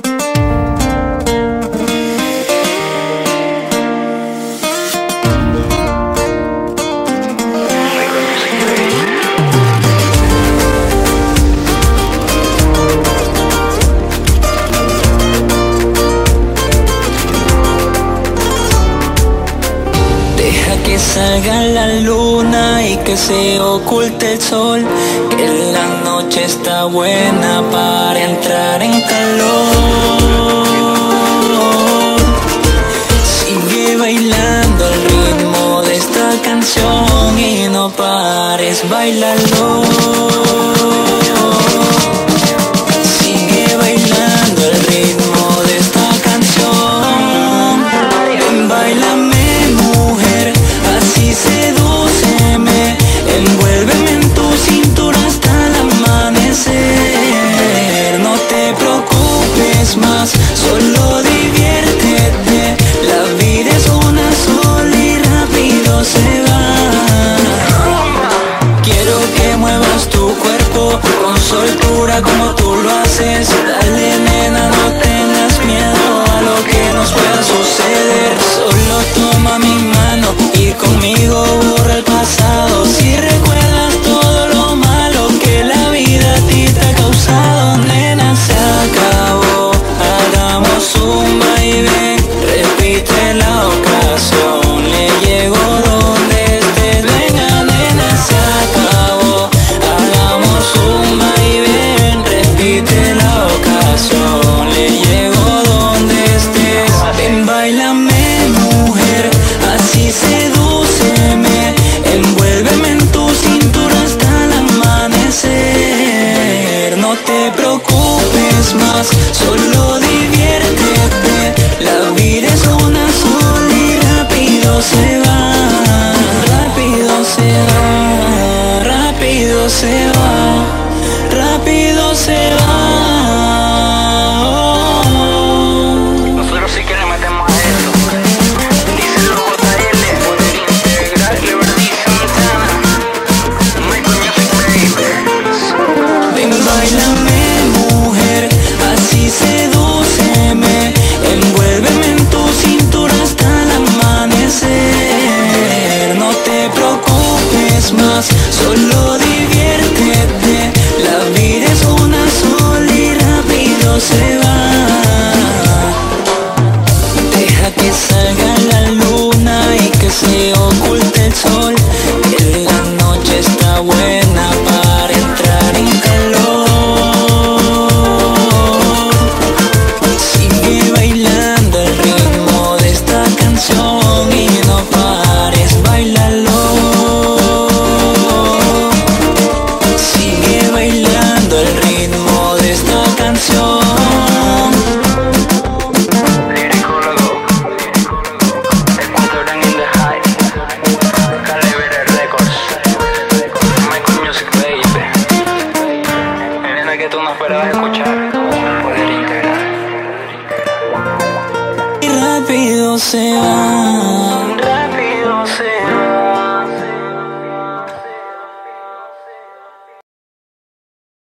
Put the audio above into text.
thank you salga la luna y que se oculte el sol, que la noche está buena para entrar en calor. Sigue bailando el ritmo de esta canción y no pares, bailalo. con soltura como tú. te preocupes más, solo way poder integrar. Y rápido se va.